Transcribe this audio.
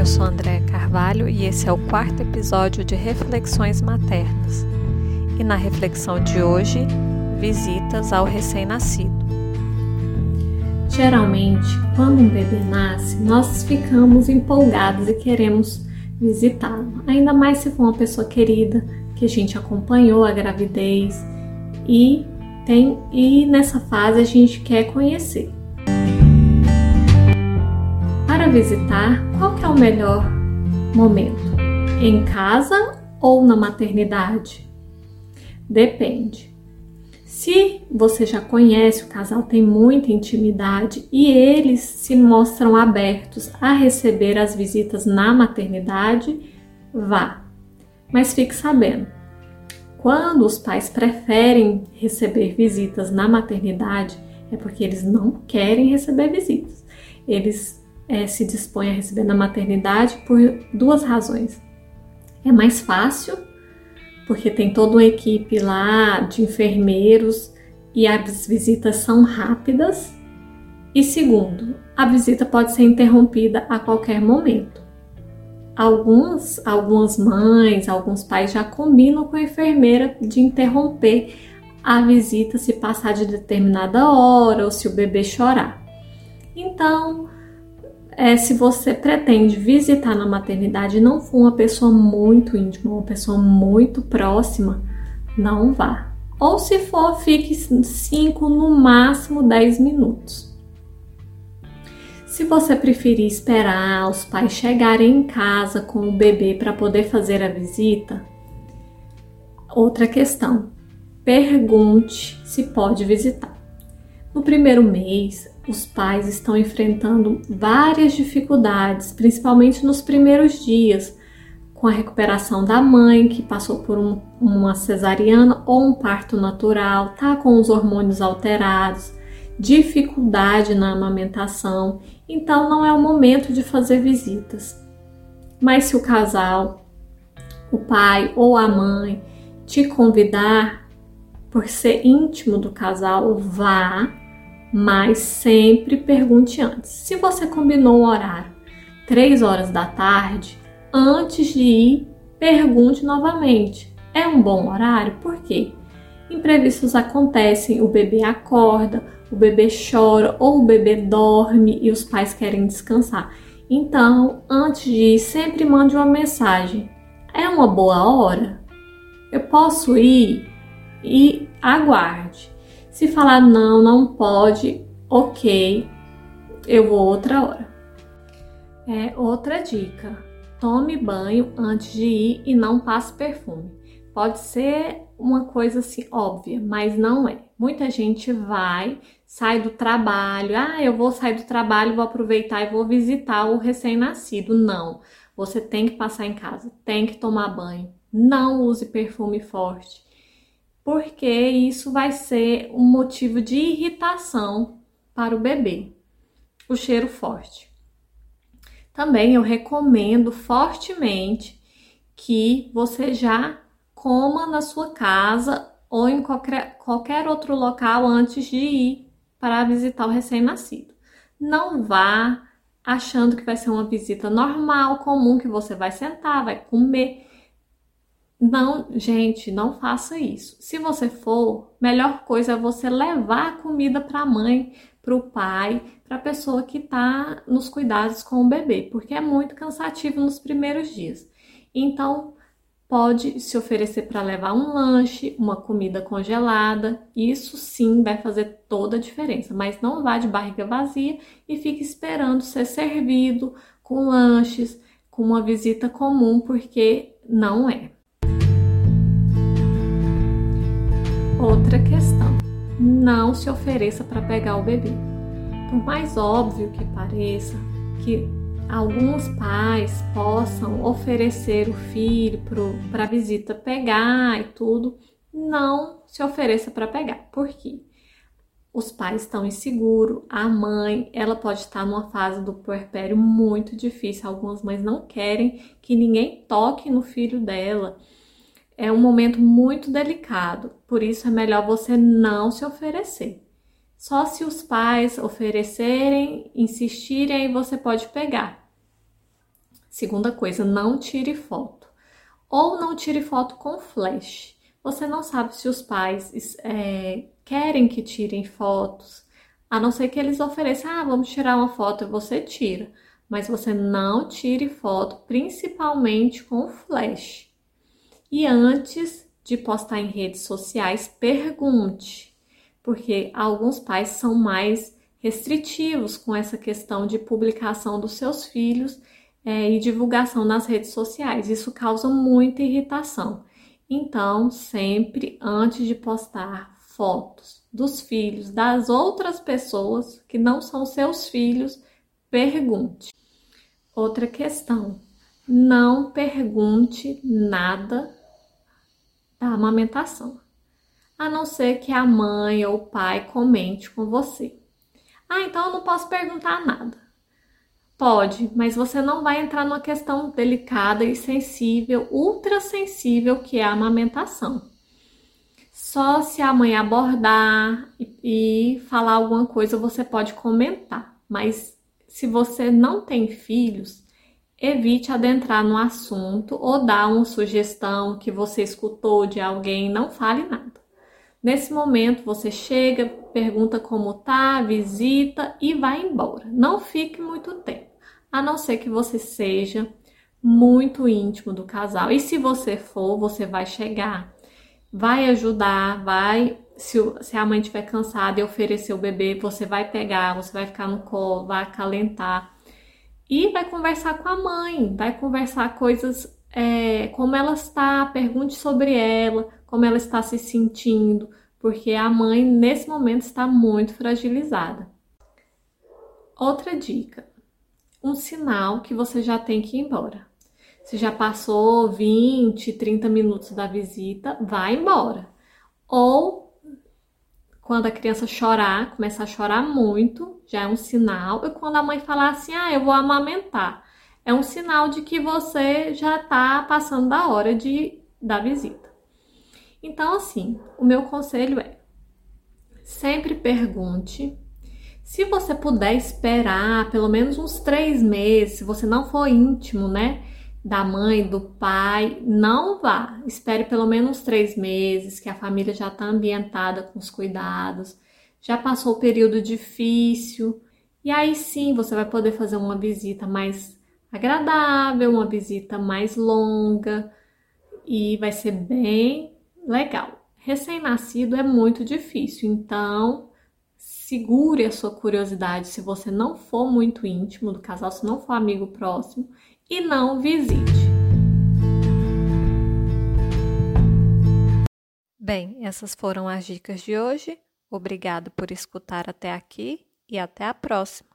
Eu sou Andréa Carvalho e esse é o quarto episódio de Reflexões Maternas. E na reflexão de hoje, visitas ao recém-nascido. Geralmente, quando um bebê nasce, nós ficamos empolgados e queremos visitá-lo, ainda mais se for uma pessoa querida que a gente acompanhou a gravidez e tem e nessa fase a gente quer conhecer. Para visitar, qual é o melhor momento? Em casa ou na maternidade? Depende. Se você já conhece, o casal tem muita intimidade e eles se mostram abertos a receber as visitas na maternidade, vá. Mas fique sabendo, quando os pais preferem receber visitas na maternidade, é porque eles não querem receber visitas. Eles é, se dispõe a receber na maternidade por duas razões. É mais fácil, porque tem toda uma equipe lá de enfermeiros e as visitas são rápidas. E segundo, a visita pode ser interrompida a qualquer momento. Alguns, algumas mães, alguns pais já combinam com a enfermeira de interromper a visita se passar de determinada hora ou se o bebê chorar. Então, é, se você pretende visitar na maternidade e não for uma pessoa muito íntima, uma pessoa muito próxima, não vá. Ou se for, fique 5, no máximo 10 minutos. Se você preferir esperar os pais chegarem em casa com o bebê para poder fazer a visita, outra questão: pergunte se pode visitar. No primeiro mês, os pais estão enfrentando várias dificuldades, principalmente nos primeiros dias, com a recuperação da mãe que passou por um, uma cesariana ou um parto natural, tá com os hormônios alterados, dificuldade na amamentação, então não é o momento de fazer visitas. Mas se o casal, o pai ou a mãe te convidar por ser íntimo do casal, vá mas sempre pergunte antes. Se você combinou o horário 3 horas da tarde, antes de ir, pergunte novamente. É um bom horário? Por quê? Imprevistos acontecem, o bebê acorda, o bebê chora ou o bebê dorme e os pais querem descansar. Então, antes de ir, sempre mande uma mensagem. É uma boa hora? Eu posso ir? E aguarde. Se falar não, não pode, ok, eu vou outra hora. É outra dica: tome banho antes de ir e não passe perfume. Pode ser uma coisa assim óbvia, mas não é. Muita gente vai, sai do trabalho, ah, eu vou sair do trabalho, vou aproveitar e vou visitar o recém-nascido. Não. Você tem que passar em casa, tem que tomar banho. Não use perfume forte porque isso vai ser um motivo de irritação para o bebê, o cheiro forte. Também eu recomendo fortemente que você já coma na sua casa ou em qualquer, qualquer outro local antes de ir para visitar o recém-nascido. Não vá achando que vai ser uma visita normal, comum, que você vai sentar, vai comer não, gente, não faça isso. Se você for, melhor coisa é você levar a comida para a mãe, para o pai, para a pessoa que está nos cuidados com o bebê, porque é muito cansativo nos primeiros dias. Então, pode se oferecer para levar um lanche, uma comida congelada. Isso sim vai fazer toda a diferença, mas não vá de barriga vazia e fique esperando ser servido com lanches, com uma visita comum, porque não é. Outra questão: não se ofereça para pegar o bebê. Por mais óbvio que pareça que alguns pais possam oferecer o filho para a visita pegar e tudo, não se ofereça para pegar. Por quê? Os pais estão inseguros, a mãe, ela pode estar numa fase do puerpério muito difícil. Algumas mães não querem que ninguém toque no filho dela é um momento muito delicado, por isso é melhor você não se oferecer. Só se os pais oferecerem, insistirem, aí você pode pegar. Segunda coisa, não tire foto. Ou não tire foto com flash. Você não sabe se os pais é, querem que tirem fotos, a não ser que eles ofereçam, ah, vamos tirar uma foto, você tira. Mas você não tire foto, principalmente com flash. E antes de postar em redes sociais, pergunte, porque alguns pais são mais restritivos com essa questão de publicação dos seus filhos é, e divulgação nas redes sociais. Isso causa muita irritação. Então, sempre antes de postar fotos dos filhos das outras pessoas que não são seus filhos, pergunte. Outra questão: não pergunte nada da amamentação, a não ser que a mãe ou o pai comente com você. Ah, então eu não posso perguntar nada. Pode, mas você não vai entrar numa questão delicada e sensível, ultra sensível, que é a amamentação. Só se a mãe abordar e, falar alguma coisa, você pode comentar. Mas se você não tem filhos, evite adentrar no assunto ou dar uma sugestão que você escutou de alguém, não fale nada. Nesse momento, você chega, pergunta como tá, visita e vai embora. Não fique muito tempo a não ser que você seja muito íntimo do casal. E se você for, você vai chegar, vai ajudar, vai. Se, se a mãe estiver cansada e oferecer o bebê, você vai pegar, você vai ficar no colo, vai acalentar e vai conversar com a mãe, vai conversar coisas é, como ela está, pergunte sobre ela, como ela está se sentindo, porque a mãe nesse momento está muito fragilizada. Outra dica: um sinal que você já tem que ir embora. Se já passou 20, 30 minutos da visita, vai embora. Ou quando a criança chorar, começar a chorar muito, já é um sinal. E quando a mãe falar assim, ah, eu vou amamentar, é um sinal de que você já está passando da hora de da visita. Então, assim, o meu conselho é sempre pergunte se você puder esperar pelo menos uns três meses, se você não for íntimo, né? Da mãe, do pai, não vá. Espere pelo menos três meses, que a família já está ambientada com os cuidados, já passou o período difícil, e aí sim você vai poder fazer uma visita mais agradável, uma visita mais longa, e vai ser bem legal. Recém-nascido é muito difícil, então segure a sua curiosidade se você não for muito íntimo do casal, se não for amigo próximo, e não visite. Bem, essas foram as dicas de hoje. Obrigado por escutar até aqui e até a próxima.